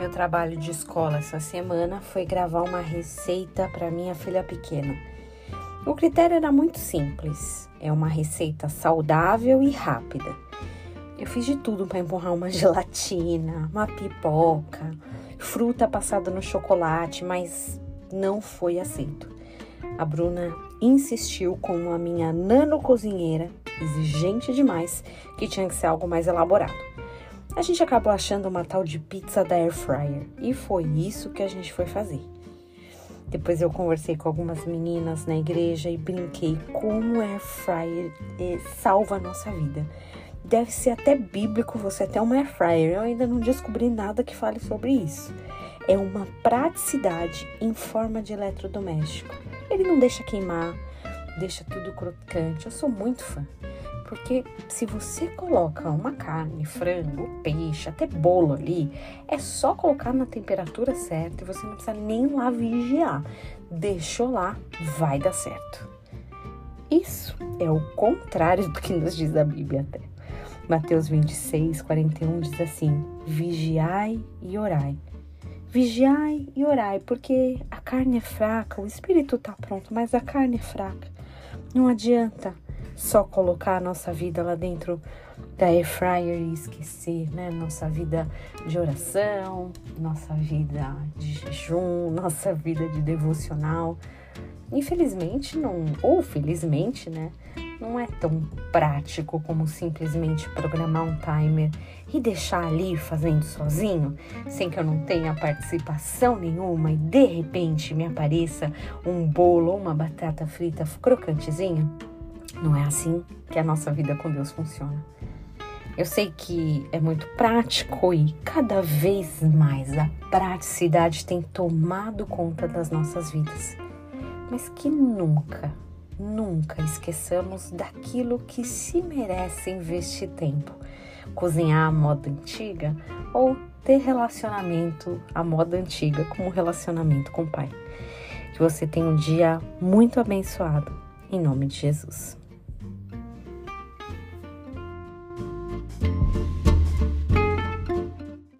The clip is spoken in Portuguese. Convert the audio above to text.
meu trabalho de escola essa semana foi gravar uma receita para minha filha pequena. O critério era muito simples: é uma receita saudável e rápida. Eu fiz de tudo para empurrar uma gelatina, uma pipoca, fruta passada no chocolate, mas não foi aceito. A Bruna insistiu com a minha nano cozinheira, exigente demais, que tinha que ser algo mais elaborado. A gente acabou achando uma tal de pizza da air fryer e foi isso que a gente foi fazer. Depois eu conversei com algumas meninas na igreja e brinquei como air fryer eh, salva a nossa vida. Deve ser até bíblico você ter uma air fryer. Eu ainda não descobri nada que fale sobre isso. É uma praticidade em forma de eletrodoméstico. Ele não deixa queimar, deixa tudo crocante. Eu sou muito fã. Porque se você coloca uma carne, frango, peixe, até bolo ali, é só colocar na temperatura certa e você não precisa nem lá vigiar. Deixou lá, vai dar certo. Isso é o contrário do que nos diz a Bíblia até. Mateus 26, 41 diz assim: Vigiai e orai. Vigiai e orai, porque a carne é fraca, o espírito está pronto, mas a carne é fraca. Não adianta só colocar a nossa vida lá dentro da air fryer e esquecer, né? Nossa vida de oração, nossa vida de jejum, nossa vida de devocional. Infelizmente não, ou felizmente, né? Não é tão prático como simplesmente programar um timer e deixar ali fazendo sozinho, sem que eu não tenha participação nenhuma e de repente me apareça um bolo ou uma batata frita crocantezinha. Não é assim que a nossa vida com Deus funciona. Eu sei que é muito prático e cada vez mais a praticidade tem tomado conta das nossas vidas, mas que nunca, nunca esqueçamos daquilo que se merece investir tempo. Cozinhar à moda antiga ou ter relacionamento à moda antiga como relacionamento com o pai. Que você tenha um dia muito abençoado. Em nome de Jesus.